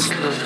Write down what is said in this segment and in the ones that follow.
Just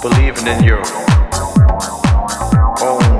try in your to oh.